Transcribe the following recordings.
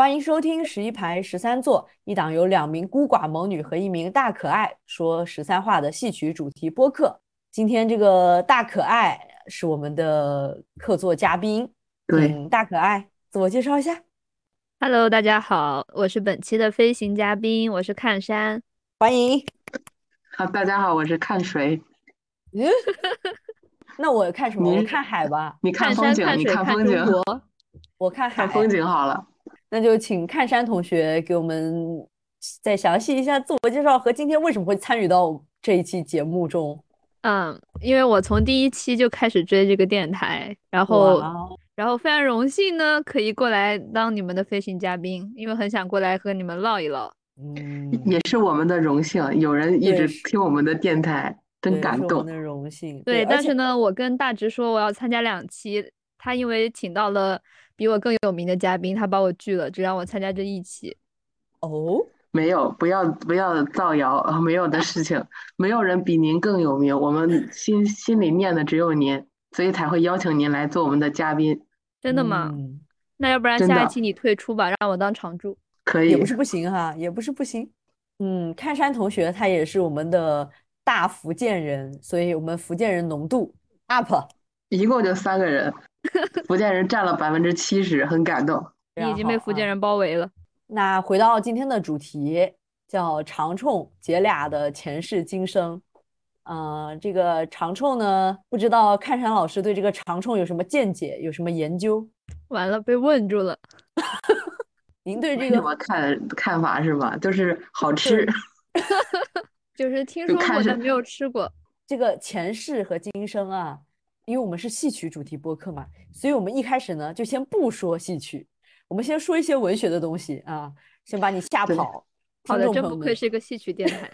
欢迎收听十一排十三座，一档由两名孤寡猛女和一名大可爱说十三话的戏曲主题播客。今天这个大可爱是我们的客座嘉宾，对，大可爱自我介绍一下。Hello，大家好，我是本期的飞行嘉宾，我是看山，欢迎。好，大家好，我是看水。嗯，那我看什么？我看海吧。你看风景，你看风景。我看海。看风景好了。那就请看山同学给我们再详细一下自我介绍和今天为什么会参与到这一期节目中。嗯，因为我从第一期就开始追这个电台，然后然后非常荣幸呢，可以过来当你们的飞行嘉宾，因为很想过来和你们唠一唠。嗯，也是我们的荣幸，有人一直听我们的电台，真感动。的荣幸。对，但是呢，我跟大直说我要参加两期，他因为请到了。比我更有名的嘉宾，他把我拒了，只让我参加这一期。哦，没有，不要不要造谣，没有的事情，没有人比您更有名，我们心心里念的只有您，所以才会邀请您来做我们的嘉宾。真的吗？那要不然下一期你退出吧，让我当常驻。可以，也不是不行哈，也不是不行。嗯，看山同学他也是我们的大福建人，所以我们福建人浓度 up。一共就三个人。福建人占了百分之七十，很感动。你 已经被福建人包围了。那回到今天的主题，叫长冲姐俩的前世今生。嗯，这个长冲呢，不知道看山老师对这个长冲有什么见解，有什么研究？完了，被问住了。您对这个什么看看法是吧？就是好吃。就是听说过，但没有吃过。这个前世和今生啊。因为我们是戏曲主题播客嘛，所以我们一开始呢就先不说戏曲，我们先说一些文学的东西啊，先把你吓跑。好的，真不愧是一个戏曲电台。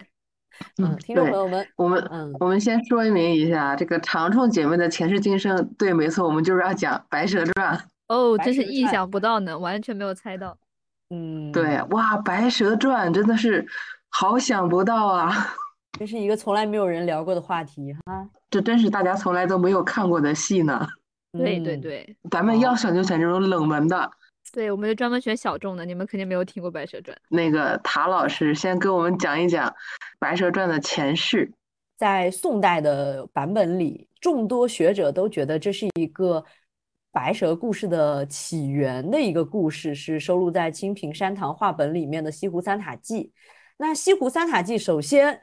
嗯，听众朋友们，我们嗯，我们先说明一下这个长虫姐妹的前世今生。对，没错，我们就是要讲《白蛇传》。哦，真是意想不到呢，完全没有猜到。嗯，对，哇，《白蛇传》真的是好想不到啊。这是一个从来没有人聊过的话题哈，这真是大家从来都没有看过的戏呢。对对对，咱们要选就选这种冷门的。对，我们就专门选小众的，你们肯定没有听过《白蛇传》。那个塔老师先给我们讲一讲《白蛇传》的前世。在宋代的版本里，众多学者都觉得这是一个白蛇故事的起源的一个故事，是收录在清平山堂话本里面的《西湖三塔记》。那《西湖三塔记》首先。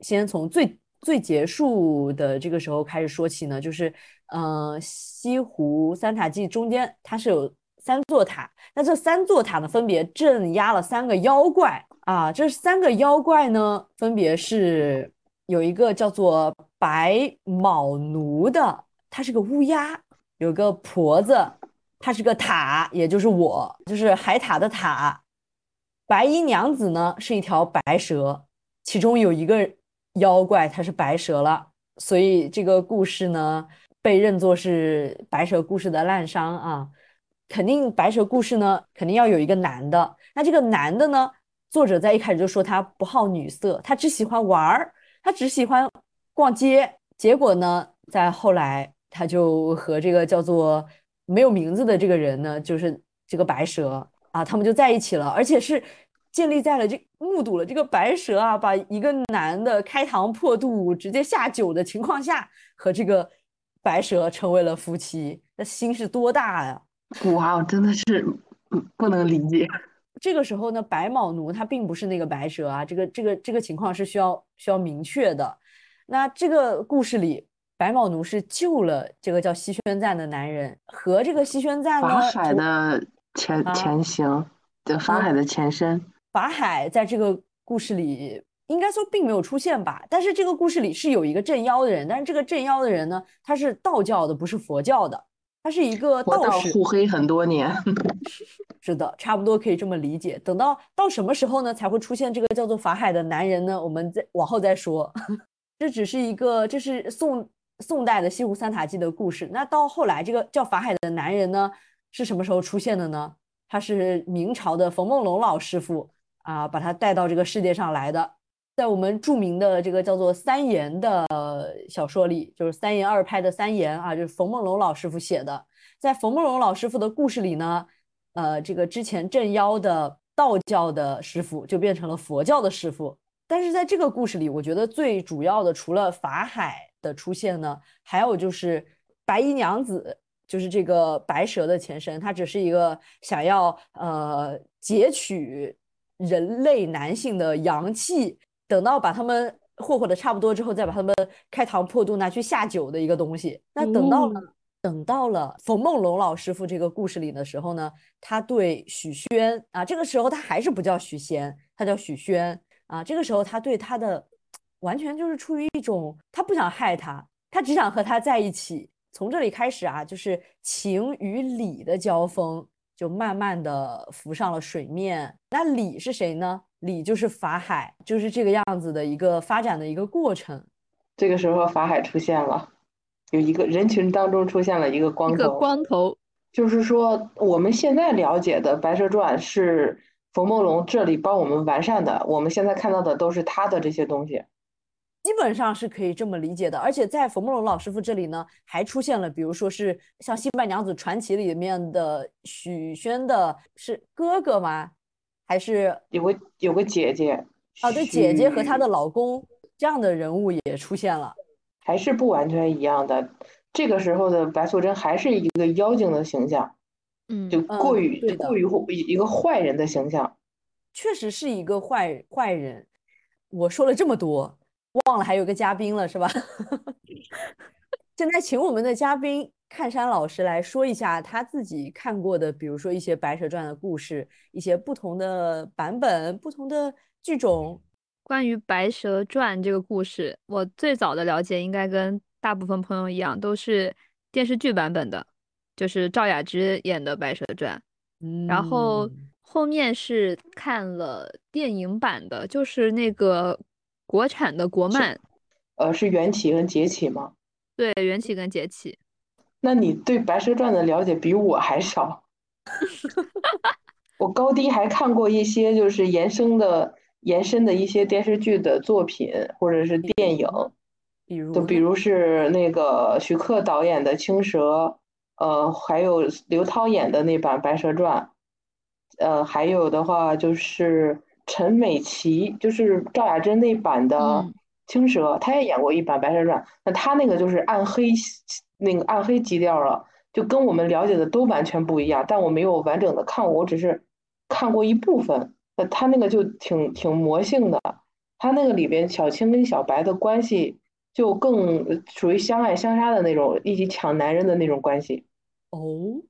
先从最最结束的这个时候开始说起呢，就是，嗯，西湖三塔记中间它是有三座塔，那这三座塔呢分别镇压了三个妖怪啊，这三个妖怪呢分别是有一个叫做白卯奴的，他是个乌鸦，有个婆子，它是个塔，也就是我，就是海塔的塔，白衣娘子呢是一条白蛇，其中有一个。妖怪它是白蛇了，所以这个故事呢被认作是白蛇故事的滥觞啊。肯定白蛇故事呢肯定要有一个男的，那这个男的呢，作者在一开始就说他不好女色，他只喜欢玩儿，他只喜欢逛街。结果呢，在后来他就和这个叫做没有名字的这个人呢，就是这个白蛇啊，他们就在一起了，而且是。建立在了这目睹了这个白蛇啊，把一个男的开膛破肚，直接下酒的情况下，和这个白蛇成为了夫妻，那心是多大呀！哇，真的是不能理解。这个时候呢，白卯奴他并不是那个白蛇啊，这个这个这个情况是需要需要明确的。那这个故事里，白卯奴是救了这个叫西宣赞的男人，和这个西宣赞呢，法海的前前行，的法海的前身。法海在这个故事里应该说并没有出现吧，但是这个故事里是有一个镇妖的人，但是这个镇妖的人呢，他是道教的，不是佛教的，他是一个道士。互黑很多年，是的，差不多可以这么理解。等到到什么时候呢，才会出现这个叫做法海的男人呢？我们再往后再说。这只是一个，这是宋宋代的西湖三塔记的故事。那到后来，这个叫法海的男人呢，是什么时候出现的呢？他是明朝的冯梦龙老师傅。啊，把他带到这个世界上来的，在我们著名的这个叫做三言的小说里，就是三言二拍的三言啊，就是冯梦龙老师傅写的。在冯梦龙老师傅的故事里呢，呃，这个之前镇妖的道教的师傅就变成了佛教的师傅。但是在这个故事里，我觉得最主要的，除了法海的出现呢，还有就是白衣娘子，就是这个白蛇的前身，她只是一个想要呃截取人类男性的阳气，等到把他们霍霍的差不多之后，再把他们开膛破肚拿去下酒的一个东西。那等到了等到了冯梦龙老师傅这个故事里的时候呢，他对许宣啊，这个时候他还是不叫许仙，他叫许宣。啊，这个时候他对他的完全就是出于一种他不想害他，他只想和他在一起。从这里开始啊，就是情与理的交锋就慢慢的浮上了水面。那李是谁呢？李就是法海，就是这个样子的一个发展的一个过程。这个时候法海出现了，有一个人群当中出现了一个光头，光头，就是说我们现在了解的《白蛇传》是。冯梦龙这里帮我们完善的，我们现在看到的都是他的这些东西，基本上是可以这么理解的。而且在冯梦龙老师傅这里呢，还出现了，比如说是像《新白娘子传奇》里面的许宣的是哥哥吗？还是有个有个姐姐？啊，对，姐姐和她的老公这样的人物也出现了，还是不完全一样的。这个时候的白素贞还是一个妖精的形象。嗯，就过于过于一个坏人的形象，确实是一个坏坏人。我说了这么多，忘了还有个嘉宾了，是吧？现在请我们的嘉宾看山老师来说一下他自己看过的，比如说一些《白蛇传》的故事，一些不同的版本、不同的剧种。关于《白蛇传》这个故事，我最早的了解应该跟大部分朋友一样，都是电视剧版本的。就是赵雅芝演的《白蛇传》，嗯然后后面是看了电影版的，就是那个国产的国漫，呃，是缘起跟劫起吗？对，缘起跟劫起。那你对《白蛇传》的了解比我还少。我高低还看过一些，就是延伸的、延伸的一些电视剧的作品或者是电影，比如，就比如是那个徐克导演的《青蛇》。呃，还有刘涛演的那版《白蛇传》，呃，还有的话就是陈美琪，就是赵雅芝那版的《青蛇》，她也演过一版《白蛇传》，那她那个就是暗黑，那个暗黑基调了，就跟我们了解的都完全不一样。但我没有完整的看过，我只是看过一部分。那她那个就挺挺魔性的，她那个里边小青跟小白的关系就更属于相爱相杀的那种，一起抢男人的那种关系。哦，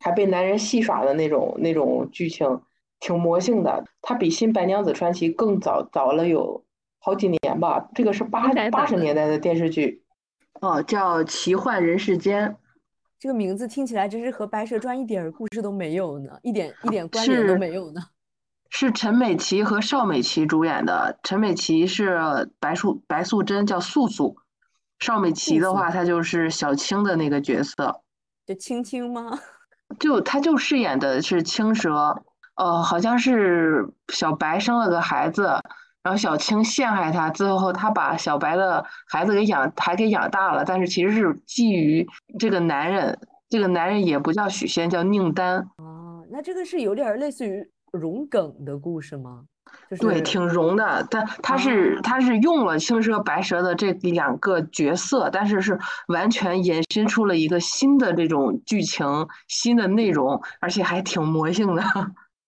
还被男人戏耍的那种那种剧情，挺魔性的。它比《新白娘子传奇》更早早了有好几年吧。这个是八八十年代的电视剧，哦，叫《奇幻人世间》。这个名字听起来真是和《白蛇传》一点故事都没有呢，一点一点关联都没有呢。是陈美琪和邵美琪主演的。陈美琪是白素白素贞，叫素素。邵美琪的话，她就是小青的那个角色。就青青吗？就她就饰演的是青蛇，呃，好像是小白生了个孩子，然后小青陷害他，最后他把小白的孩子给养，还给养大了，但是其实是基于这个男人，这个男人也不叫许仙，叫宁丹。哦，那这个是有点类似于融梗的故事吗？就是对，挺融的，但他是他是用了青蛇白蛇的这两个角色，但是是完全延伸出了一个新的这种剧情、新的内容，而且还挺魔性的。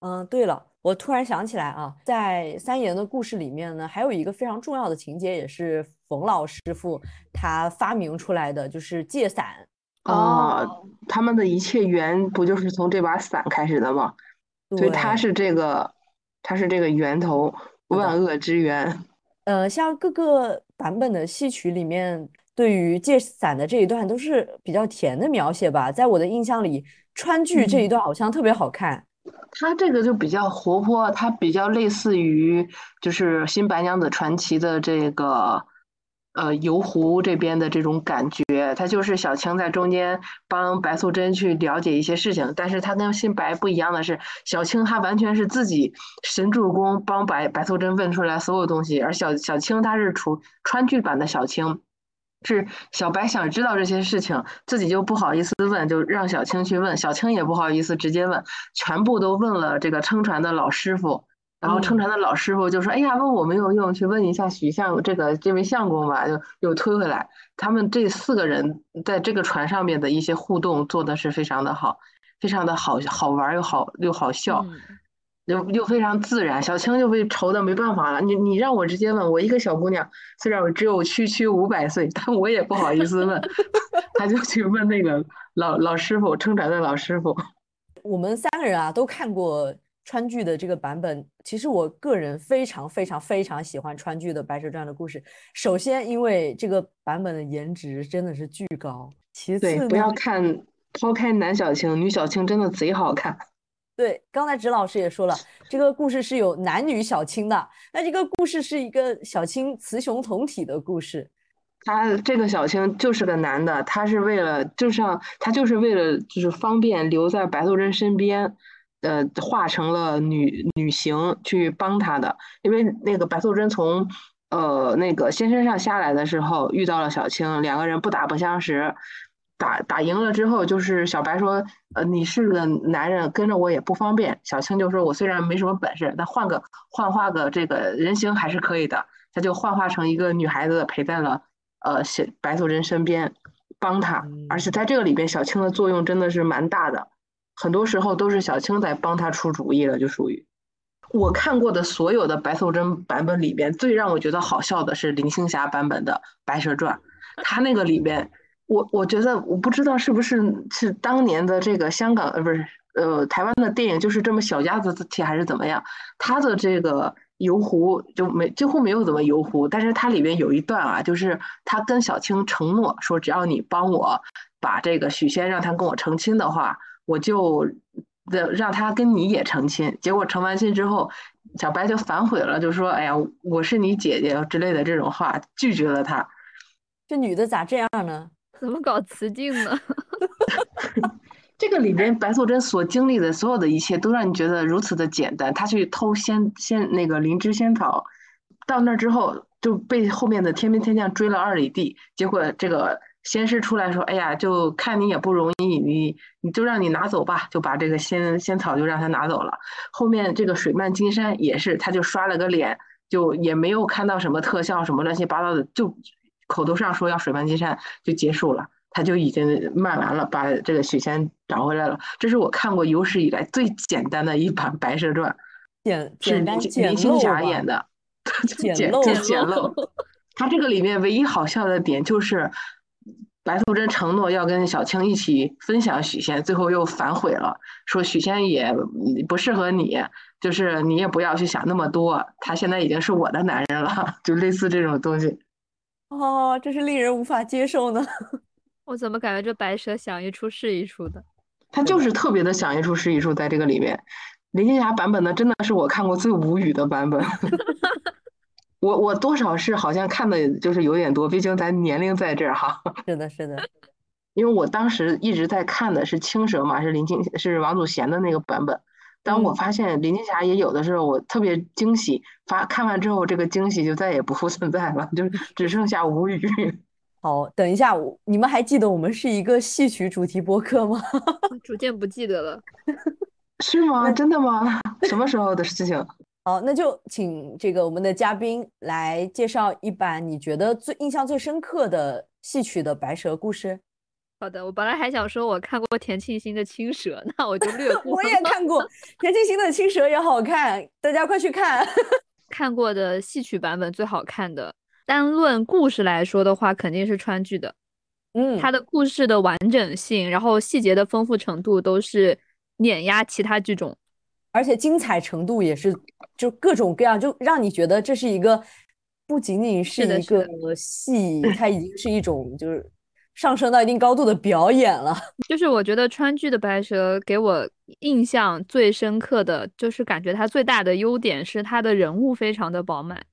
嗯，对了，我突然想起来啊，在三爷的故事里面呢，还有一个非常重要的情节，也是冯老师傅他发明出来的，就是借伞。哦，他们的一切源不就是从这把伞开始的吗？所以他是这个。他是这个源头，万恶之源。呃，像各个版本的戏曲里面，对于借伞的这一段都是比较甜的描写吧。在我的印象里，川剧这一段好像特别好看。它这个就比较活泼，它比较类似于就是《新白娘子传奇》的这个。呃，游湖这边的这种感觉，他就是小青在中间帮白素贞去了解一些事情，但是他跟新白不一样的是，小青她完全是自己神助攻帮白白素贞问出来所有东西，而小小青她是处川剧版的小青，是小白想知道这些事情，自己就不好意思问，就让小青去问，小青也不好意思直接问，全部都问了这个撑船的老师傅。然后撑船的老师傅就说：“哎呀，问我没有用，去问一下许相这个这位相公吧。”就又推回来。他们这四个人在这个船上面的一些互动做的是非常的好，非常的好好玩又好又好笑，又又非常自然。小青就被愁的没办法了。你你让我直接问，我一个小姑娘，虽然我只有区区五百岁，但我也不好意思问。他就去问那个老老师傅，撑船的老师傅。我们三个人啊，都看过。川剧的这个版本，其实我个人非常非常非常喜欢川剧的《白蛇传》的故事。首先，因为这个版本的颜值真的是巨高。其次，不要看抛开男小青，女小青真的贼好看。对，刚才植老师也说了，这个故事是有男女小青的。那这个故事是一个小青雌雄同体的故事。他这个小青就是个男的，他是为了，就像他就是为了，就是方便留在白素贞身边。呃，化成了女女形去帮他的，因为那个白素贞从呃那个仙山上下来的时候遇到了小青，两个人不打不相识，打打赢了之后，就是小白说，呃，你是个男人，跟着我也不方便。小青就说，我虽然没什么本事，但换个幻化个这个人形还是可以的。他就幻化成一个女孩子陪在了呃小白素贞身边，帮他。而且在这个里边，小青的作用真的是蛮大的。很多时候都是小青在帮他出主意了，就属于我看过的所有的白素贞版本里边，最让我觉得好笑的是林青霞版本的《白蛇传》。她那个里边，我我觉得我不知道是不是是当年的这个香港呃不是呃台湾的电影就是这么小家子气还是怎么样？他的这个游湖就没几乎没有怎么游湖，但是它里边有一段啊，就是他跟小青承诺说，只要你帮我把这个许仙让他跟我成亲的话。我就的让他跟你也成亲，结果成完亲之后，小白就反悔了，就说：“哎呀，我是你姐姐之类的这种话，拒绝了他。”这女的咋这样呢？怎么搞雌竞呢？这个里边白素贞所经历的所有的一切，都让你觉得如此的简单。她去偷仙仙那个灵芝仙草，到那之后就被后面的天兵天将追了二里地，结果这个。仙师出来说：“哎呀，就看你也不容易，你你就让你拿走吧，就把这个仙仙草就让他拿走了。后面这个水漫金山也是，他就刷了个脸，就也没有看到什么特效，什么乱七八糟的，就口头上说要水漫金山就结束了，他就已经卖完了，把这个许仙找回来了。这是我看过有史以来最简单的一版《白蛇传》，简是林林青霞演的，简简简陋。他这个里面唯一好笑的点就是。”白素贞承诺要跟小青一起分享许仙，最后又反悔了，说许仙也不适合你，就是你也不要去想那么多，他现在已经是我的男人了，就类似这种东西。哦，这是令人无法接受呢。我怎么感觉这白蛇想一出是一出的？他就是特别的想一出是一出，在这个里面，林青霞版本呢，真的是我看过最无语的版本。我我多少是好像看的就是有点多，毕竟咱年龄在这儿哈。是的，是的。因为我当时一直在看的是青蛇嘛，是林青是王祖贤的那个版本。当我发现林青霞也有的时候，我特别惊喜。发看完之后，这个惊喜就再也不复存在了，就 只剩下无语。好，等一下，你们还记得我们是一个戏曲主题播客吗？逐渐不记得了。是吗？真的吗？什么时候的事情？好，那就请这个我们的嘉宾来介绍一版你觉得最印象最深刻的戏曲的白蛇故事。好的，我本来还想说我看过田沁鑫的青蛇，那我就略 过。我也看过田沁鑫的青蛇也好看，大家快去看。看过的戏曲版本最好看的，单论故事来说的话，肯定是川剧的。嗯，它的故事的完整性，然后细节的丰富程度都是碾压其他剧种。而且精彩程度也是，就各种各样，就让你觉得这是一个不仅仅是一个戏，它已经是一种就是上升到一定高度的表演了。就是我觉得川剧的白蛇给我印象最深刻的就是感觉它最大的优点是它的人物非常的饱满。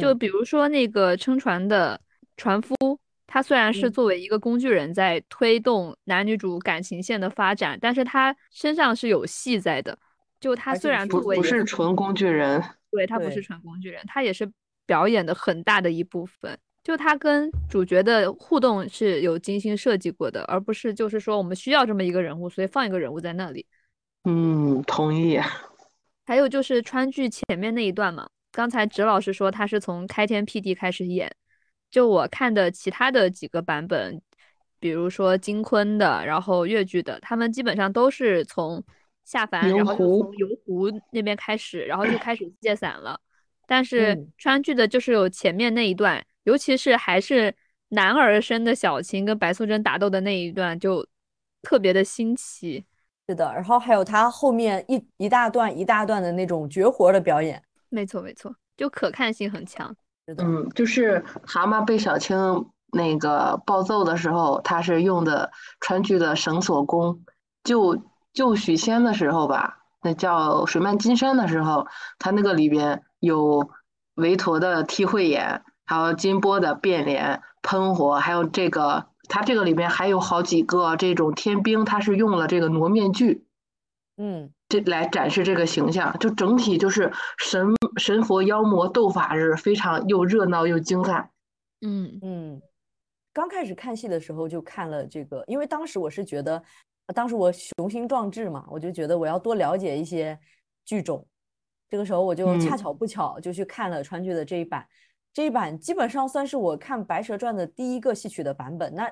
就比如说那个撑船的船夫，他虽然是作为一个工具人在推动男女主感情线的发展，但是他身上是有戏在的。就他虽然作为不是纯工具人，对他不是纯工具人，他也是表演的很大的一部分。就他跟主角的互动是有精心设计过的，而不是就是说我们需要这么一个人物，所以放一个人物在那里。嗯，同意。还有就是川剧前面那一段嘛，刚才直老师说他是从开天辟地开始演，就我看的其他的几个版本，比如说金昆的，然后越剧的，他们基本上都是从下凡，然后从游湖那边开始，然后就开始借伞了。但是川剧的就是有前面那一段。尤其是还是男儿身的小青跟白素贞打斗的那一段，就特别的新奇。是的，然后还有他后面一一大段一大段的那种绝活的表演。没错没错，就可看性很强。嗯，就是蛤蟆被小青那个暴揍的时候，他是用的川剧的绳索功。救救许仙的时候吧，那叫水漫金山的时候，他那个里边有韦陀的替慧眼。还有金波的变脸喷火，还有这个，它这个里面还有好几个这种天兵，它是用了这个挪面具，嗯，这来展示这个形象，就整体就是神神佛妖魔斗法是非常又热闹又精彩。嗯。嗯，刚开始看戏的时候就看了这个，因为当时我是觉得，当时我雄心壮志嘛，我就觉得我要多了解一些剧种，这个时候我就恰巧不巧就去看了川剧的这一版。这一版基本上算是我看《白蛇传》的第一个戏曲的版本。那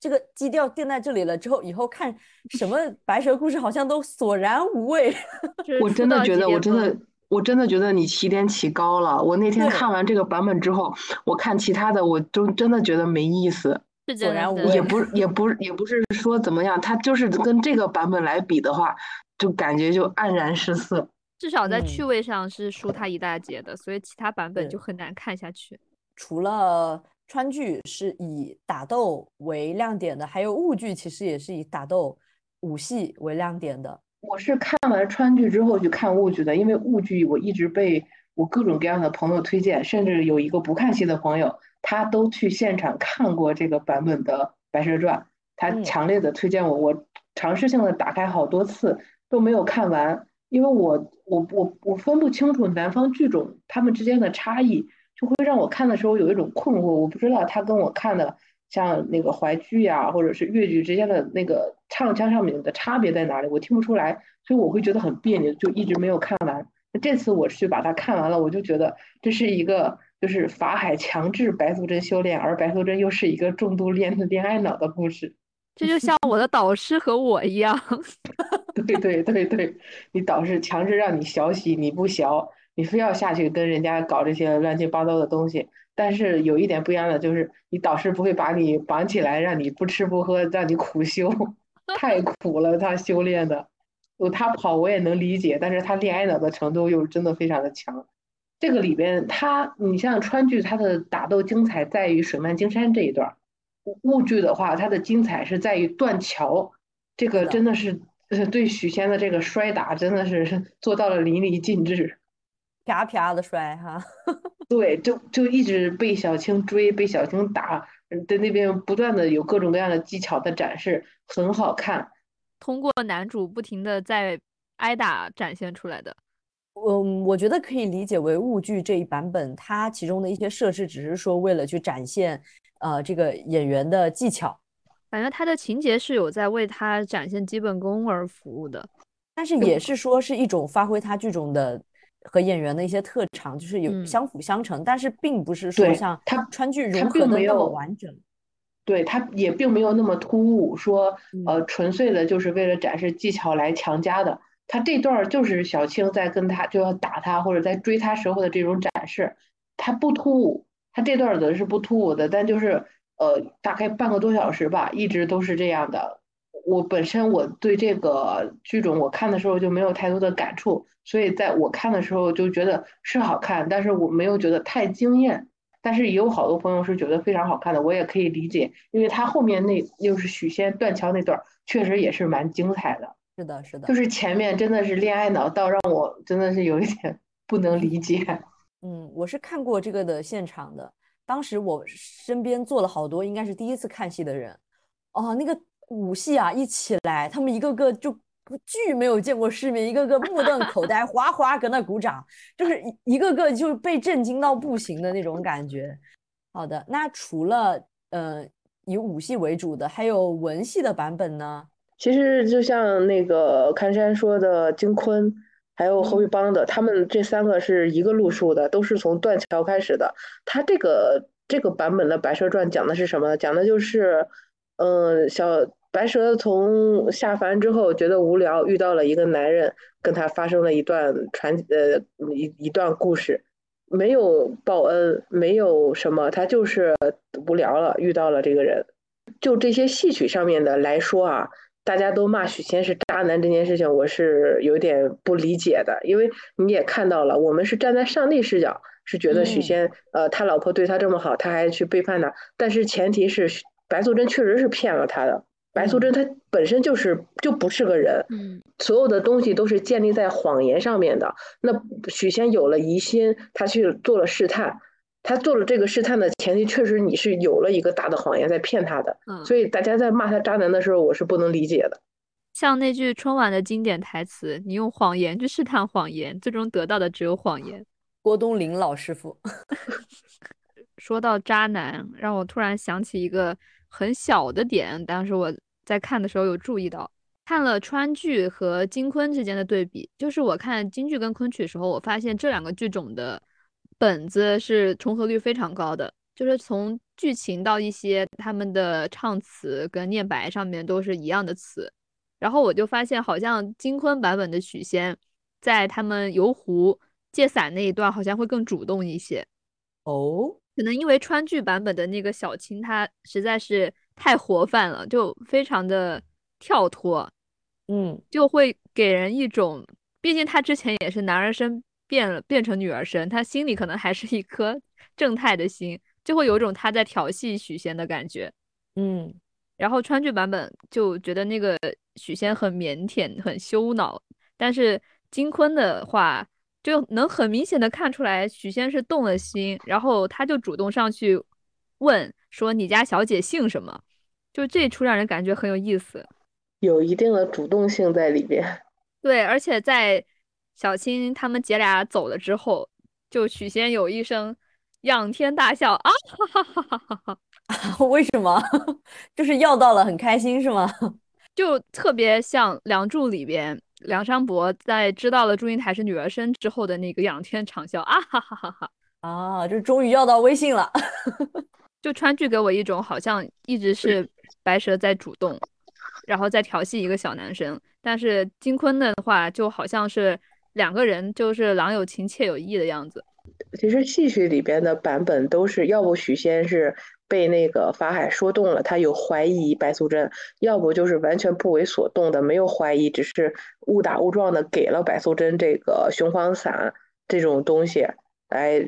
这个基调定在这里了之后，以后看什么白蛇故事好像都索然无味。我真的觉得，我真的，我真的觉得你起点起高了。我那天看完这个版本之后，我看其他的，我都真的觉得没意思。索然无味，也不，也不，也不是说怎么样，他就是跟这个版本来比的话，就感觉就黯然失色。至少在趣味上是输他一大截的，所以其他版本就很难看下去。除了川剧是以打斗为亮点的，还有婺剧其实也是以打斗武戏为亮点的。我是看完川剧之后去看婺剧的，因为婺剧我一直被我各种各样的朋友推荐，甚至有一个不看戏的朋友，他都去现场看过这个版本的《白蛇传》，他强烈的推荐我，我尝试性的打开好多次都没有看完。因为我我我我分不清楚南方剧种他们之间的差异，就会让我看的时候有一种困惑。我不知道他跟我看的像那个淮剧呀，或者是越剧之间的那个唱腔上面的差别在哪里，我听不出来，所以我会觉得很别扭，就一直没有看完。那这次我去把它看完了，我就觉得这是一个就是法海强制白素贞修炼，而白素贞又是一个重度恋恋爱脑的故事。这就像我的导师和我一样。对对对对，你导师强制让你学习，你不学，你非要下去跟人家搞这些乱七八糟的东西。但是有一点不一样的就是，你导师不会把你绑起来，让你不吃不喝，让你苦修，太苦了。他修炼的，他跑我也能理解，但是他恋爱脑的程度又真的非常的强。这个里边，他你像川剧，他的打斗精彩在于水漫金山这一段；物剧的话，它的精彩是在于断桥，这个真的是。对许仙的这个摔打真的是 做到了淋漓尽致，啪啪的摔哈。对，就就一直被小青追，被小青打，在那边不断的有各种各样的技巧的展示，很好看。通过男主不停的在挨打展现出来的。嗯，我觉得可以理解为物剧这一版本，它其中的一些设置只是说为了去展现呃这个演员的技巧。反正他的情节是有在为他展现基本功而服务的，但是也是说是一种发挥他剧种的和演员的一些特长，就是有相辅相成，但是并不是说像他川剧融合的那么完整。对他也并没有那么突兀，说呃纯粹的就是为了展示技巧来强加的。他这段就是小青在跟他就要打他或者在追他时候的这种展示，他不突兀，他这段的是不突兀的，但就是。呃，大概半个多小时吧，一直都是这样的。我本身我对这个剧种，我看的时候就没有太多的感触，所以在我看的时候就觉得是好看，但是我没有觉得太惊艳。但是也有好多朋友是觉得非常好看的，我也可以理解，因为他后面那又是许仙断桥那段，确实也是蛮精彩的。是的，是的，就是前面真的是恋爱脑到让我真的是有一点 不能理解。嗯，我是看过这个的现场的。当时我身边坐了好多，应该是第一次看戏的人，哦，那个武戏啊，一起来，他们一个个就巨没有见过世面，一个个目瞪口呆，哗哗搁那鼓掌，就是一个个就被震惊到不行的那种感觉。好的，那除了呃以武戏为主的，还有文戏的版本呢？其实就像那个看山说的金坤，还有侯玉邦的，他们这三个是一个路数的，都是从断桥开始的。他这个这个版本的《白蛇传》讲的是什么？讲的就是，嗯，小白蛇从下凡之后觉得无聊，遇到了一个男人，跟他发生了一段传呃一一段故事。没有报恩，没有什么，他就是无聊了，遇到了这个人。就这些戏曲上面的来说啊，大家都骂许仙是渣男这件事情，我是有点不理解的。因为你也看到了，我们是站在上帝视角，是觉得许仙，呃，他老婆对他这么好，他还去背叛他。但是前提是白素贞确实是骗了他的。白素贞她本身就是就不是个人，嗯，所有的东西都是建立在谎言上面的。那许仙有了疑心，他去做了试探，他做了这个试探的前提，确实你是有了一个大的谎言在骗他的。嗯，所以大家在骂他渣男的时候，我是不能理解的。像那句春晚的经典台词：“你用谎言去试探谎言，最终得到的只有谎言。”郭冬临老师傅 说到渣男，让我突然想起一个很小的点，当时我。在看的时候有注意到，看了川剧和金昆之间的对比，就是我看京剧跟昆曲的时候，我发现这两个剧种的本子是重合率非常高的，就是从剧情到一些他们的唱词跟念白上面都是一样的词。然后我就发现，好像金昆版本的许仙在他们游湖借伞那一段好像会更主动一些。哦，可能因为川剧版本的那个小青，她实在是。太活泛了，就非常的跳脱，嗯，就会给人一种，毕竟他之前也是男儿身变了变成女儿身，他心里可能还是一颗 正太的心，就会有一种他在调戏许仙的感觉，嗯，然后川剧版本就觉得那个许仙很腼腆，很羞恼，但是金坤的话就能很明显的看出来许仙是动了心，然后他就主动上去问说你家小姐姓什么。就这一出让人感觉很有意思，有一定的主动性在里边。对，而且在小青他们姐俩走了之后，就许仙有一声仰天大笑啊！哈哈哈哈哈哈！为什么？就是要到了，很开心是吗？就特别像《梁祝》里边梁山伯在知道了祝英台是女儿身之后的那个仰天长啸啊！哈哈哈哈！啊，就终于要到微信了。就川剧给我一种好像一直是。白蛇在主动，然后再调戏一个小男生，但是金坤的话就好像是两个人就是郎有情妾有意的样子。其实戏曲里边的版本都是，要不许仙是被那个法海说动了，他有怀疑白素贞；要不就是完全不为所动的，没有怀疑，只是误打误撞的给了白素贞这个雄黄散这种东西。来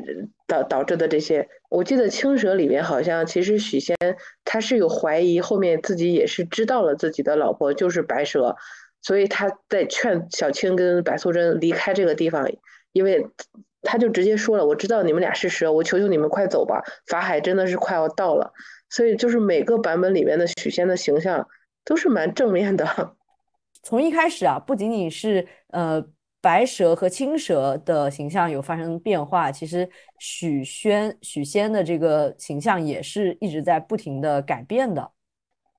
导导致的这些，我记得青蛇里面好像其实许仙他是有怀疑，后面自己也是知道了自己的老婆就是白蛇，所以他在劝小青跟白素贞离开这个地方，因为他就直接说了，我知道你们俩是蛇，我求求你们快走吧，法海真的是快要到了，所以就是每个版本里面的许仙的形象都是蛮正面的，从一开始啊，不仅仅是呃。白蛇和青蛇的形象有发生变化，其实许宣、许仙的这个形象也是一直在不停的改变的。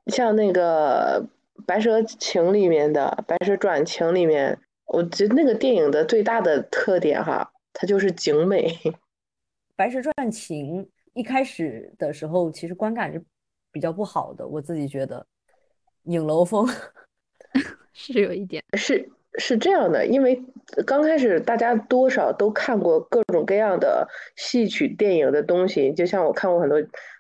像那个《白蛇情》里面的《白蛇传情》里面，我觉得那个电影的最大的特点哈，它就是景美。《白蛇传情》一开始的时候，其实观感是比较不好的，我自己觉得影楼风 是有一点是。是这样的，因为刚开始大家多少都看过各种各样的戏曲电影的东西，就像我看过很多，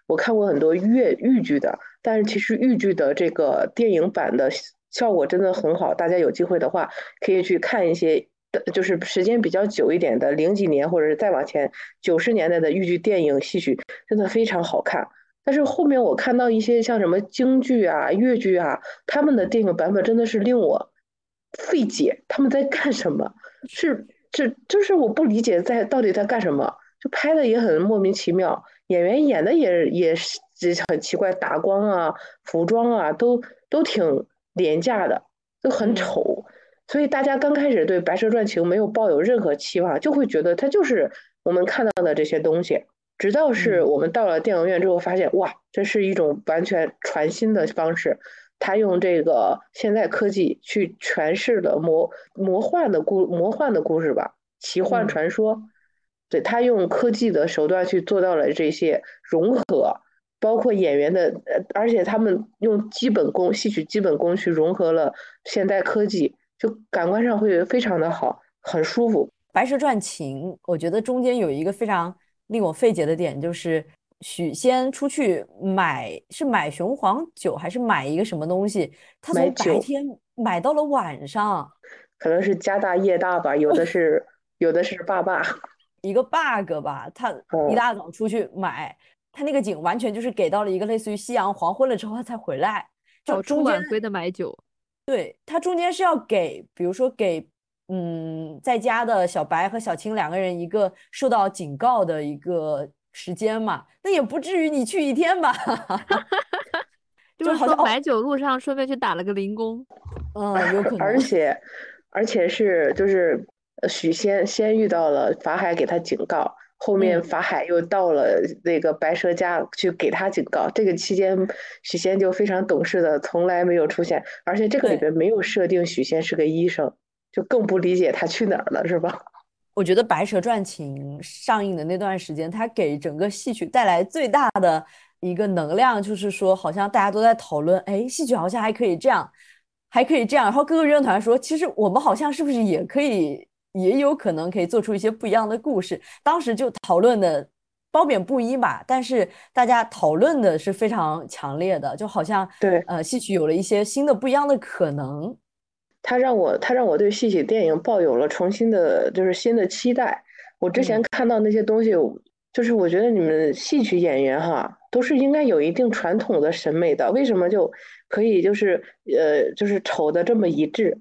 我看过很多越豫剧的，但是其实豫剧的这个电影版的效果真的很好，大家有机会的话可以去看一些，就是时间比较久一点的零几年或者是再往前九十年代的豫剧电影戏曲，真的非常好看。但是后面我看到一些像什么京剧啊、越剧啊，他们的电影版本真的是令我。费解，他们在干什么？是，这就是我不理解，在到底在干什么？就拍的也很莫名其妙，演员演的也也是很奇怪，打光啊、服装啊，都都挺廉价的，都很丑。所以大家刚开始对《白蛇传情》没有抱有任何期望，就会觉得它就是我们看到的这些东西。直到是我们到了电影院之后，发现哇，这是一种完全全新的方式。他用这个现代科技去诠释了魔魔幻的故魔幻的故事吧，奇幻传说。对他用科技的手段去做到了这些融合，包括演员的，而且他们用基本功、戏曲基本功去融合了现代科技，就感官上会非常的好，很舒服。《白蛇传情》，我觉得中间有一个非常。令我费解的点就是许仙出去买是买雄黄酒还是买一个什么东西？他从白天买到了晚上，可能是家大业大吧，有的是有的是爸爸一个 bug 吧。他一大早出去买，他那个景完全就是给到了一个类似于夕阳黄昏了之后他才回来，就中间归的买酒。对他中间是要给，比如说给。嗯，在家的小白和小青两个人，一个受到警告的一个时间嘛，那也不至于你去一天吧？就是说买酒路上顺便去打了个零工，嗯，有可能。而且，而且是就是许仙先遇到了法海给他警告，后面法海又到了那个白蛇家去给他警告。这个期间，许仙就非常懂事的，从来没有出现，而且这个里边没有设定许仙是个医生。就更不理解他去哪儿了，是吧？我觉得《白蛇传情》上映的那段时间，它给整个戏曲带来最大的一个能量，就是说，好像大家都在讨论，哎，戏曲好像还可以这样，还可以这样。然后各个院团说，其实我们好像是不是也可以，也有可能可以做出一些不一样的故事。当时就讨论的褒贬不一吧，但是大家讨论的是非常强烈的，就好像对，呃，戏曲有了一些新的不一样的可能。他让我，他让我对戏曲电影抱有了重新的，就是新的期待。我之前看到那些东西，就是我觉得你们戏曲演员哈，都是应该有一定传统的审美的，为什么就可以就是呃，就是丑的这么一致？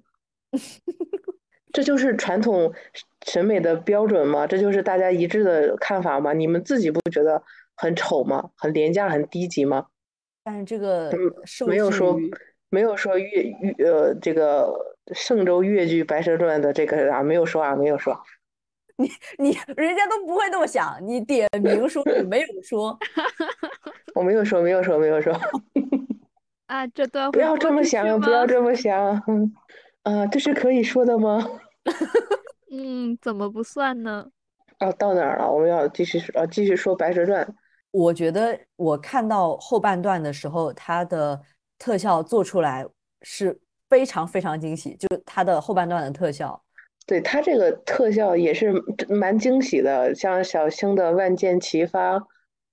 这就是传统审美的标准吗？这就是大家一致的看法吗？你们自己不觉得很丑吗？很廉价、很低级吗？但是这个没有说。没有说越越呃这个嵊州越剧《白蛇传》的这个啊，没有说啊，没有说。你你人家都不会那么想，你点名说你没有说，我没有说，没有说，没有说。啊，这段不要这么想，不要这么想。嗯，这是可以说的吗？嗯，怎么不算呢？哦，到哪儿了？我们要继续说，继续说《白蛇传》。我觉得我看到后半段的时候，它的。特效做出来是非常非常惊喜，就是它的后半段的特效，对它这个特效也是蛮惊喜的，像小青的万箭齐发，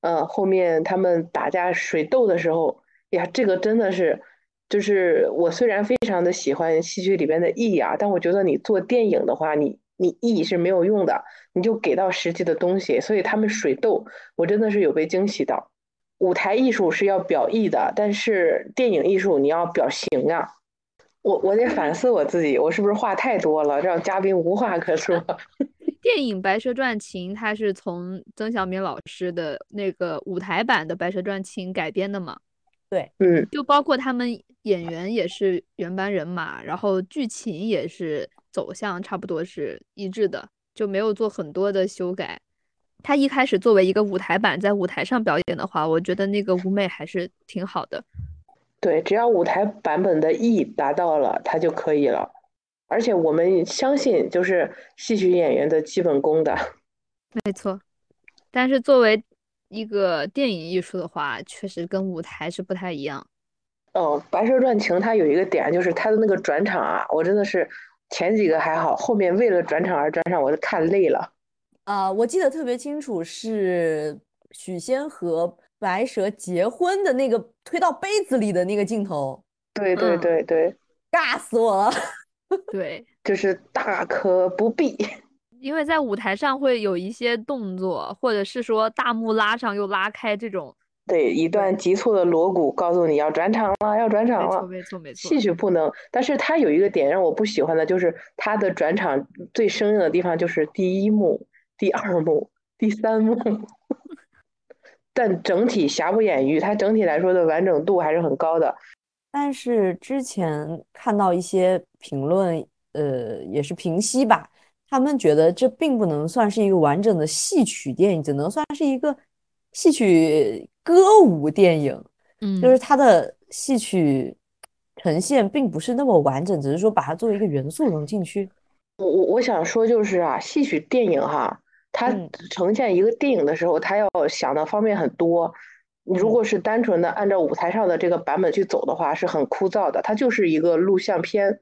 呃，后面他们打架水斗的时候，呀，这个真的是，就是我虽然非常的喜欢戏剧里边的意义啊，但我觉得你做电影的话，你你意义是没有用的，你就给到实际的东西，所以他们水斗，我真的是有被惊喜到。舞台艺术是要表意的，但是电影艺术你要表形啊。我我得反思我自己，我是不是话太多了，让嘉宾无话可说？电影《白蛇传情》它是从曾小敏老师的那个舞台版的《白蛇传情》改编的嘛？对，嗯，就包括他们演员也是原班人马，然后剧情也是走向差不多是一致的，就没有做很多的修改。他一开始作为一个舞台版在舞台上表演的话，我觉得那个舞美还是挺好的。对，只要舞台版本的意达到了，它就可以了。而且我们相信，就是戏曲演员的基本功的。没错，但是作为一个电影艺术的话，确实跟舞台是不太一样。哦，《白蛇传情》它有一个点，就是它的那个转场啊，我真的是前几个还好，后面为了转场而转场，我都看累了。啊，我记得特别清楚，是许仙和白蛇结婚的那个推到杯子里的那个镜头。对对对对，尬死我了。对，就是大可不必，因为在舞台上会有一些动作，或者是说大幕拉上又拉开这种。对，一段急促的锣鼓告诉你要转场了，要转场了。没错没错。戏曲不能，但是它有一个点让我不喜欢的，就是它的转场最生硬的地方就是第一幕。第二幕、第三幕，但整体瑕不掩瑜，它整体来说的完整度还是很高的。但是之前看到一些评论，呃，也是评析吧，他们觉得这并不能算是一个完整的戏曲电影，只能算是一个戏曲歌舞电影，嗯，就是它的戏曲呈现并不是那么完整，只是说把它作为一个元素融进去。我我我想说就是啊，戏曲电影哈，它呈现一个电影的时候，它要想的方面很多。你如果是单纯的按照舞台上的这个版本去走的话，是很枯燥的。它就是一个录像片，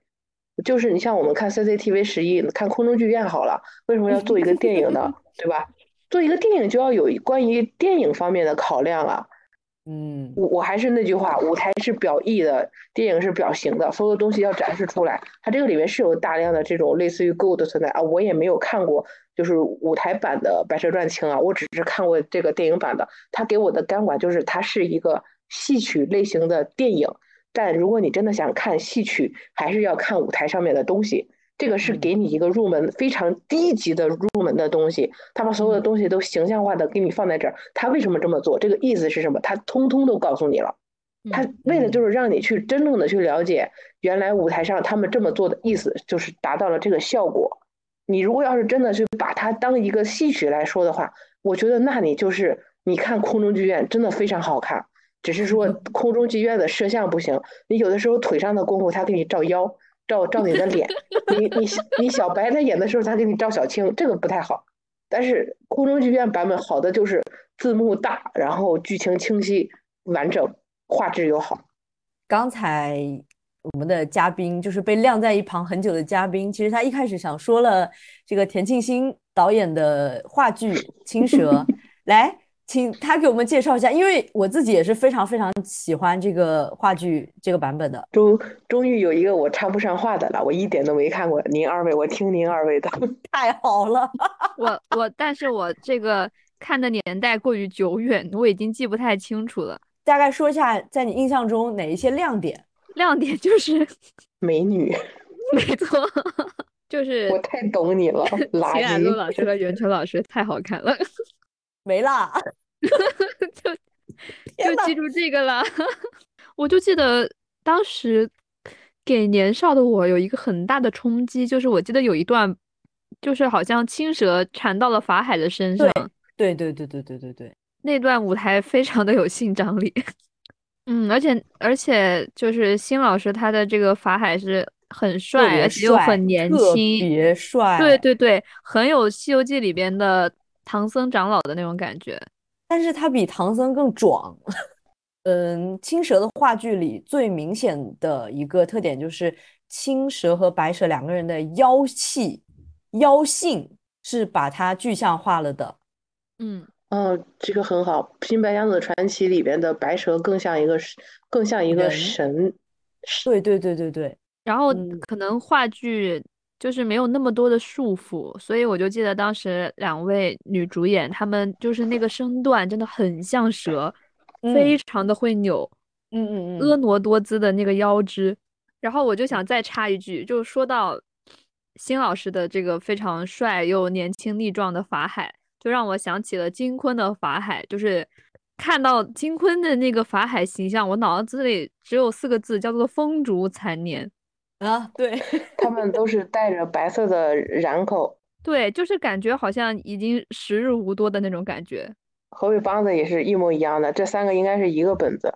就是你像我们看 CCTV 十一看空中剧院好了，为什么要做一个电影呢？对吧？做一个电影就要有关于电影方面的考量啊。嗯，我我还是那句话，舞台是表意的，电影是表形的，所有东西要展示出来。它这个里面是有大量的这种类似于歌舞的存在啊。我也没有看过，就是舞台版的《白蛇传情》啊，我只是看过这个电影版的。它给我的感官就是它是一个戏曲类型的电影，但如果你真的想看戏曲，还是要看舞台上面的东西。这个是给你一个入门非常低级的入门的东西，他把所有的东西都形象化的给你放在这儿。他为什么这么做？这个意思是什么？他通通都告诉你了。他为了就是让你去真正的去了解，原来舞台上他们这么做的意思，就是达到了这个效果。你如果要是真的去把它当一个戏曲来说的话，我觉得那你就是你看空中剧院真的非常好看，只是说空中剧院的摄像不行，你有的时候腿上的功夫他给你照腰。照照你的脸，你你你小白他演的时候，他给你照小青，这个不太好。但是空中剧院版本好的就是字幕大，然后剧情清晰完整，画质又好。刚才我们的嘉宾就是被晾在一旁很久的嘉宾，其实他一开始想说了这个田沁鑫导演的话剧《青蛇》，来。请他给我们介绍一下，因为我自己也是非常非常喜欢这个话剧这个版本的。终终于有一个我插不上话的了，我一点都没看过。您二位，我听您二位的，太好了。我我，但是我这个看的年代过于久远，我已经记不太清楚了。大概说一下，在你印象中哪一些亮点？亮点就是 美女，没错，就是我太懂你了。秦冉露老师和袁泉老师太好看了。没啦，就就记住这个了。我就记得当时给年少的我有一个很大的冲击，就是我记得有一段，就是好像青蛇缠到了法海的身上。对对对对对对对，那段舞台非常的有性张力。嗯，而且而且就是辛老师他的这个法海是很帅，而且又很年轻，特别帅。对对对，很有《西游记》里边的。唐僧长老的那种感觉，但是他比唐僧更壮。嗯，青蛇的话剧里最明显的一个特点就是青蛇和白蛇两个人的妖气、妖性是把它具象化了的。嗯，哦，这个很好，《新白娘子传奇》里边的白蛇更像一个，更像一个神。对对对对对。然后可能话剧。就是没有那么多的束缚，所以我就记得当时两位女主演，她们就是那个身段真的很像蛇，非常的会扭，嗯嗯嗯，婀娜多姿的那个腰肢。然后我就想再插一句，就说到辛老师的这个非常帅又年轻力壮的法海，就让我想起了金坤的法海。就是看到金坤的那个法海形象，我脑子里只有四个字，叫做风烛残年。啊，对 他们都是带着白色的染口，对，就是感觉好像已经时日无多的那种感觉。何伟梆子也是一模一样的，这三个应该是一个本子。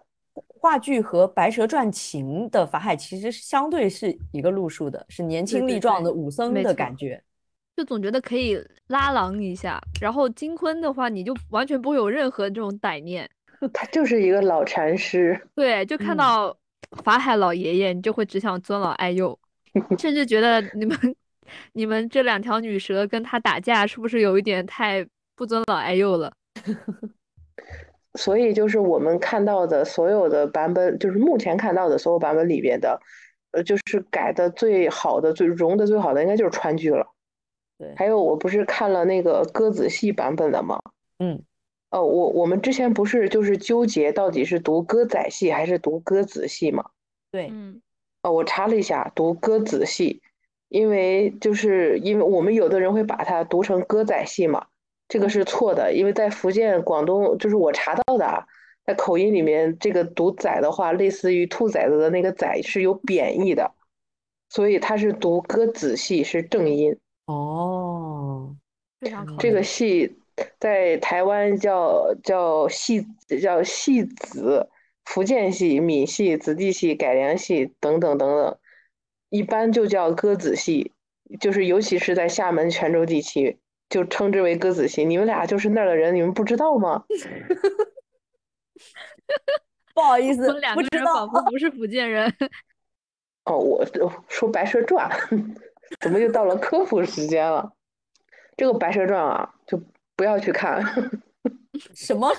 话剧和《白蛇传情》的法海其实相对是一个路数的，是年轻力壮的武僧的感觉，就总觉得可以拉郎一下。然后金坤的话，你就完全不会有任何这种歹念，他就是一个老禅师。对，就看到。法海老爷爷，你就会只想尊老爱幼，甚至觉得你们、你们这两条女蛇跟他打架，是不是有一点太不尊老爱幼了？所以，就是我们看到的所有的版本，就是目前看到的所有版本里边的，呃，就是改的最好的、最融的最好的，应该就是川剧了。对，还有我不是看了那个歌子戏版本的吗？嗯。哦，我我们之前不是就是纠结到底是读歌仔戏还是读歌子戏嘛？对，嗯，哦，我查了一下，读歌子戏，因为就是因为我们有的人会把它读成歌仔戏嘛，这个是错的，因为在福建、广东，就是我查到的啊，在口音里面，这个读仔的话，类似于兔崽子的那个仔是有贬义的，所以它是读歌子戏是正音。哦，非常这个戏。在台湾叫叫戏叫戏子，福建戏、闽戏、子弟戏、改良戏等等等等，一般就叫歌子戏，就是尤其是在厦门、泉州地区，就称之为歌子戏。你们俩就是那儿的人，你们不知道吗？不好意思，我们两个人仿佛不是福建人。哦，我说《白蛇传 》，怎么又到了科普时间了？这个《白蛇传》啊，就 不要去看。什么？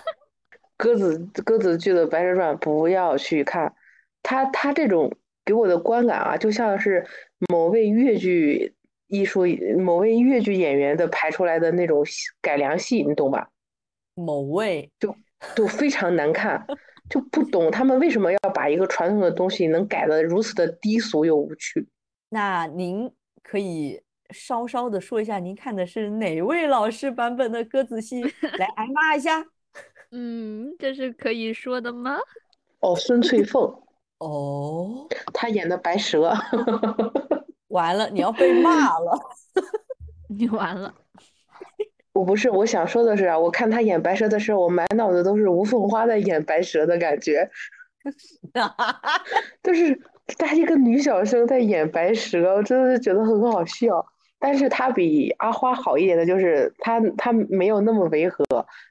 鸽子鸽子剧的《白蛇传》不要去看。他他这种给我的观感啊，就像是某位越剧艺术、某位越剧演员的排出来的那种改良戏，你懂吧？某位就就非常难看。就不懂他们为什么要把一个传统的东西能改的如此的低俗又无趣。那您可以稍稍的说一下，您看的是哪位老师版本的鸽子戏？来挨骂一下。嗯，这是可以说的吗？哦，孙翠凤。哦，她演的白蛇。完了，你要被骂了。你完了。我不是，我想说的是啊，我看他演白蛇的时候，我满脑子都是吴凤花在演白蛇的感觉，就是她一个女小生在演白蛇，我真的是觉得很好笑。但是她比阿花好一点的就是她，她没有那么违和。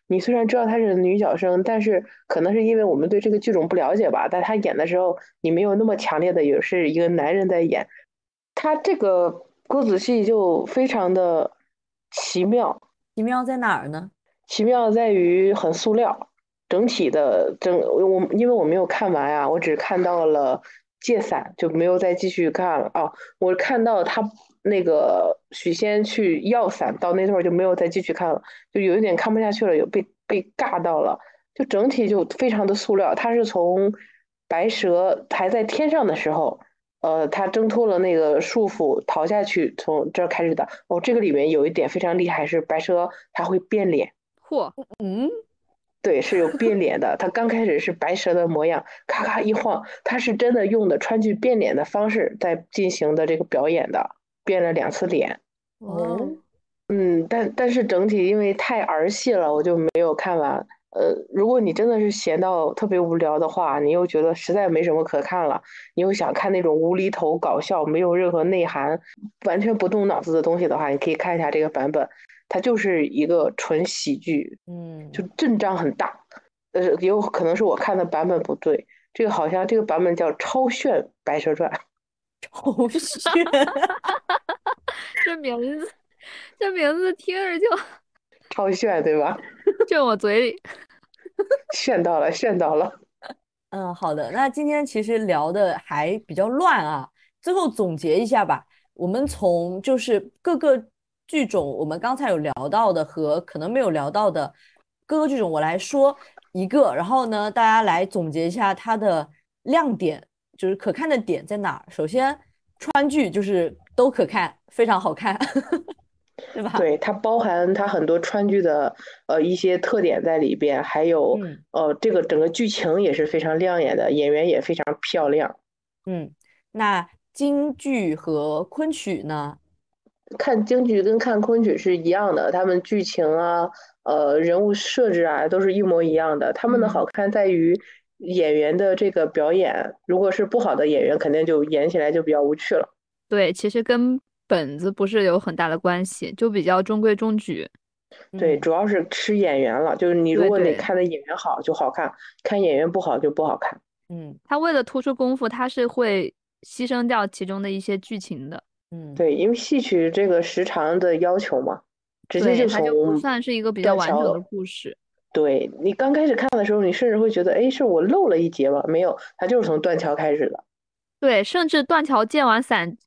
你虽然知道她是女小生，但是可能是因为我们对这个剧种不了解吧，但她演的时候，你没有那么强烈的也是一个男人在演。她这个郭子戏就非常的奇妙。奇妙在哪儿呢？奇妙在于很塑料，整体的整我因为我没有看完呀，我只看到了借伞，就没有再继续看了啊。我看到他那个许仙去要伞到那段就没有再继续看了，就有一点看不下去了，有被被尬到了，就整体就非常的塑料。他是从白蛇还在天上的时候。呃，他挣脱了那个束缚，逃下去，从这儿开始的。哦，这个里面有一点非常厉害，是白蛇它会变脸。嚯，嗯，对，是有变脸的。他刚开始是白蛇的模样，咔咔一晃，他是真的用的川剧变脸的方式在进行的这个表演的，变了两次脸。哦，嗯，但但是整体因为太儿戏了，我就没有看完。呃，如果你真的是闲到特别无聊的话，你又觉得实在没什么可看了，你又想看那种无厘头搞笑、没有任何内涵、完全不动脑子的东西的话，你可以看一下这个版本，它就是一个纯喜剧，嗯，就阵仗很大。呃，也有可能是我看的版本不对，这个好像这个版本叫《超炫白蛇传》。超炫，这名字，这名字听着就 超炫，对吧？就我嘴里。炫到了，炫到了。嗯，好的。那今天其实聊的还比较乱啊，最后总结一下吧。我们从就是各个剧种，我们刚才有聊到的和可能没有聊到的各个剧种，我来说一个，然后呢，大家来总结一下它的亮点，就是可看的点在哪儿。首先，川剧就是都可看，非常好看。对吧？对它包含它很多川剧的呃一些特点在里边，还有呃这个整个剧情也是非常亮眼的，演员也非常漂亮。嗯，那京剧和昆曲呢？看京剧跟看昆曲是一样的，他们剧情啊、呃人物设置啊都是一模一样的。他们的好看在于演员的这个表演，如果是不好的演员，肯定就演起来就比较无趣了。对，其实跟。本子不是有很大的关系，就比较中规中矩。对，主要是吃演员了。就是你如果你看的演员好就好看，看演员不好就不好看。嗯，他为了突出功夫，他是会牺牲掉其中的一些剧情的。嗯，对，因为戏曲这个时长的要求嘛，直接就从不算是一个比较完整的故事。对你刚开始看的时候，你甚至会觉得，哎，是我漏了一节吗？没有，它就是从断桥开始的。对，甚至断桥见完伞。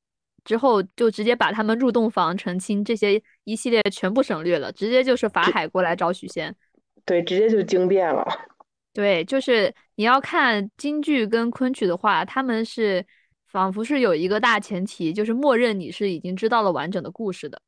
之后就直接把他们入洞房成亲这些一系列全部省略了，直接就是法海过来找许仙。对，直接就惊变了。对，就是你要看京剧跟昆曲的话，他们是仿佛是有一个大前提，就是默认你是已经知道了完整的故事的。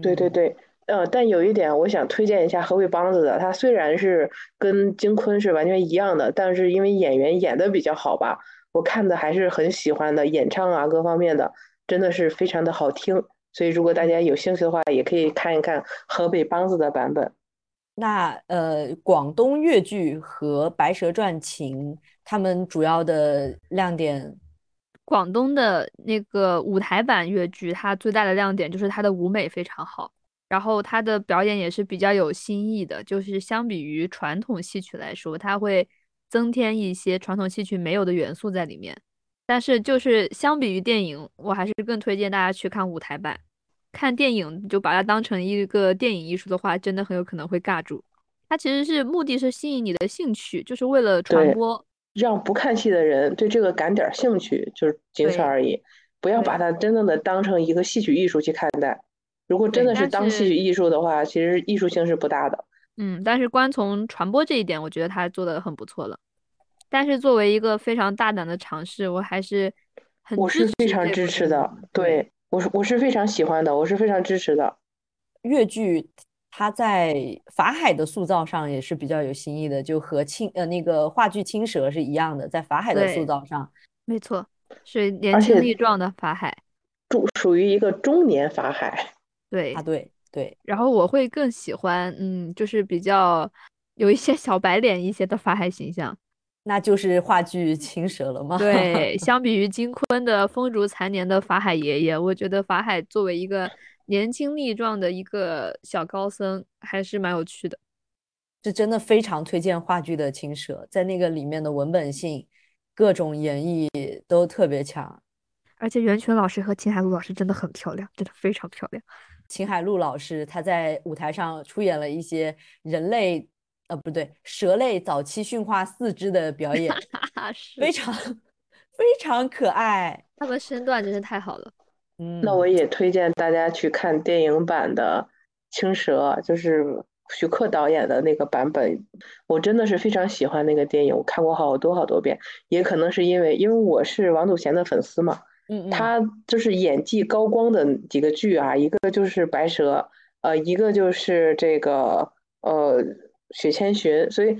对对对，呃，但有一点我想推荐一下河北梆子的，它虽然是跟京昆是完全一样的，但是因为演员演的比较好吧，我看的还是很喜欢的，演唱啊各方面的。真的是非常的好听，所以如果大家有兴趣的话，也可以看一看河北梆子的版本。那呃，广东粤剧和《白蛇传》情，他们主要的亮点，广东的那个舞台版粤剧，它最大的亮点就是它的舞美非常好，然后他的表演也是比较有新意的，就是相比于传统戏曲来说，它会增添一些传统戏曲没有的元素在里面。但是就是相比于电影，我还是更推荐大家去看舞台版。看电影就把它当成一个电影艺术的话，真的很有可能会尬住。它其实是目的是吸引你的兴趣，就是为了传播，让不看戏的人对这个感点兴趣，就是仅此而已。不要把它真正的当成一个戏曲艺术去看待。如果真的是当戏曲艺术的话，其实艺术性是不大的。嗯，但是光从传播这一点，我觉得他做的很不错了。但是作为一个非常大胆的尝试，我还是很我是非常支持的。对。我是我是非常喜欢的，我是非常支持的。越剧它在法海的塑造上也是比较有新意的，就和青呃那个话剧《青蛇》是一样的，在法海的塑造上，没错，是年轻力壮的法海，属属于一个中年法海。对啊，对对。然后我会更喜欢，嗯，就是比较有一些小白脸一些的法海形象。那就是话剧《青蛇》了吗？对，相比于金坤的风烛残年的法海爷爷，我觉得法海作为一个年轻力壮的一个小高僧，还是蛮有趣的。是真的非常推荐话剧的《青蛇》，在那个里面的文本性、各种演绎都特别强。而且袁泉老师和秦海璐老师真的很漂亮，真的非常漂亮。秦海璐老师他在舞台上出演了一些人类。呃，不对，蛇类早期驯化四肢的表演，非常非常可爱。他们身段真是太好了。嗯，那我也推荐大家去看电影版的《青蛇》，就是徐克导演的那个版本。我真的是非常喜欢那个电影，我看过好多好多遍。也可能是因为，因为我是王祖贤的粉丝嘛。他就是演技高光的几个剧啊，一个就是《白蛇》，呃，一个就是这个，呃。雪千寻，所以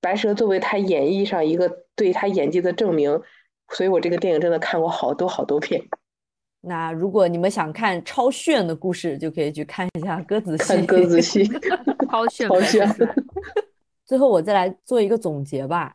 白蛇作为他演绎上一个对他演技的证明，所以我这个电影真的看过好多好多遍。那如果你们想看超炫的故事，就可以去看一下鸽子戏。看鸽子戏，超炫，超炫。最后我再来做一个总结吧。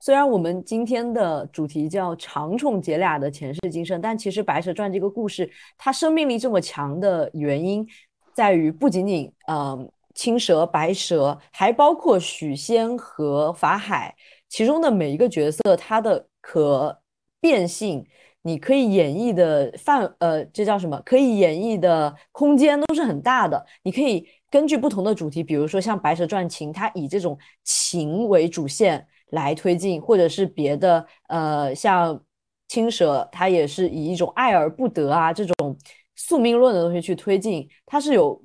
虽然我们今天的主题叫长虫姐俩的前世今生，但其实《白蛇传》这个故事，它生命力这么强的原因，在于不仅仅嗯。青蛇、白蛇，还包括许仙和法海，其中的每一个角色，它的可变性，你可以演绎的范，呃，这叫什么？可以演绎的空间都是很大的。你可以根据不同的主题，比如说像《白蛇传》情，它以这种情为主线来推进，或者是别的，呃，像青蛇，它也是以一种爱而不得啊这种宿命论的东西去推进，它是有。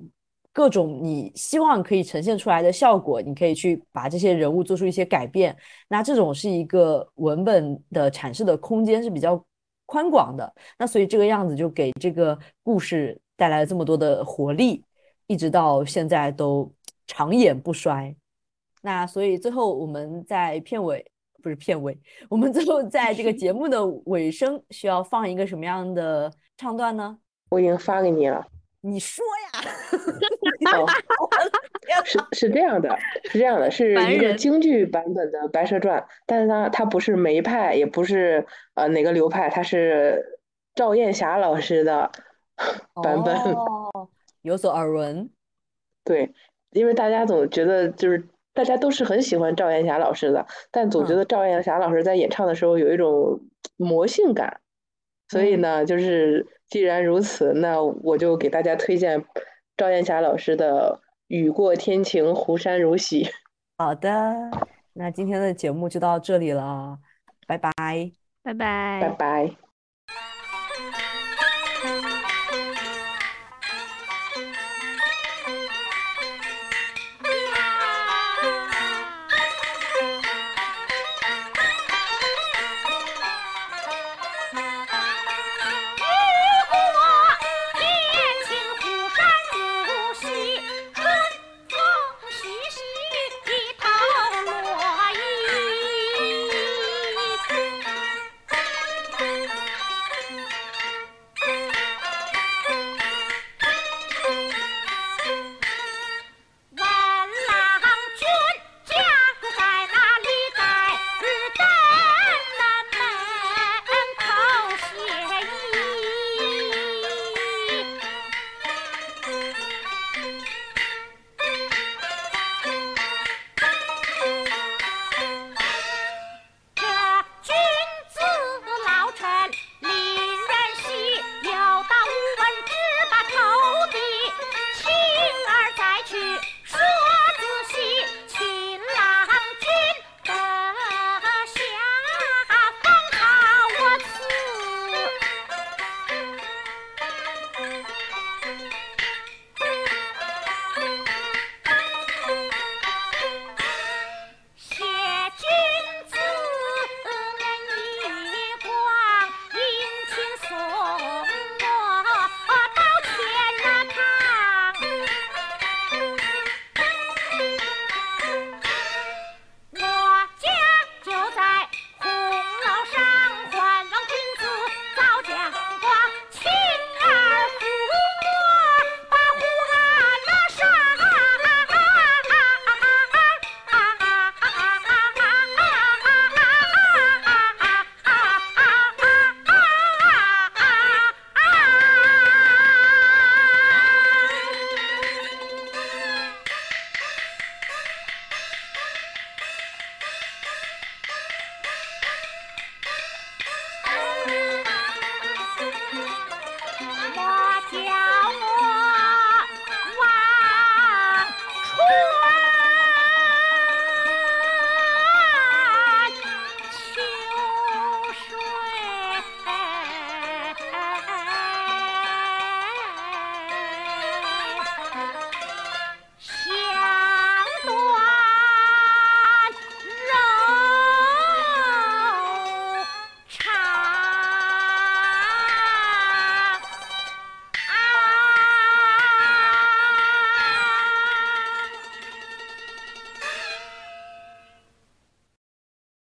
各种你希望可以呈现出来的效果，你可以去把这些人物做出一些改变。那这种是一个文本的阐释的空间是比较宽广的。那所以这个样子就给这个故事带来了这么多的活力，一直到现在都长演不衰。那所以最后我们在片尾不是片尾，我们最后在这个节目的尾声需要放一个什么样的唱段呢？我已经发给你了。你说呀，是是这样的，是这样的，是一个京剧版本的《白蛇传》，但是呢，它不是梅派，也不是呃哪个流派，它是赵艳霞老师的版本。哦，有所耳闻。对，因为大家总觉得就是大家都是很喜欢赵艳霞老师的，但总觉得赵艳霞老师在演唱的时候有一种魔性感。所以呢，就是既然如此，那我就给大家推荐赵艳霞老师的《雨过天晴湖山如洗》。好的，那今天的节目就到这里了，拜拜，拜拜，拜拜。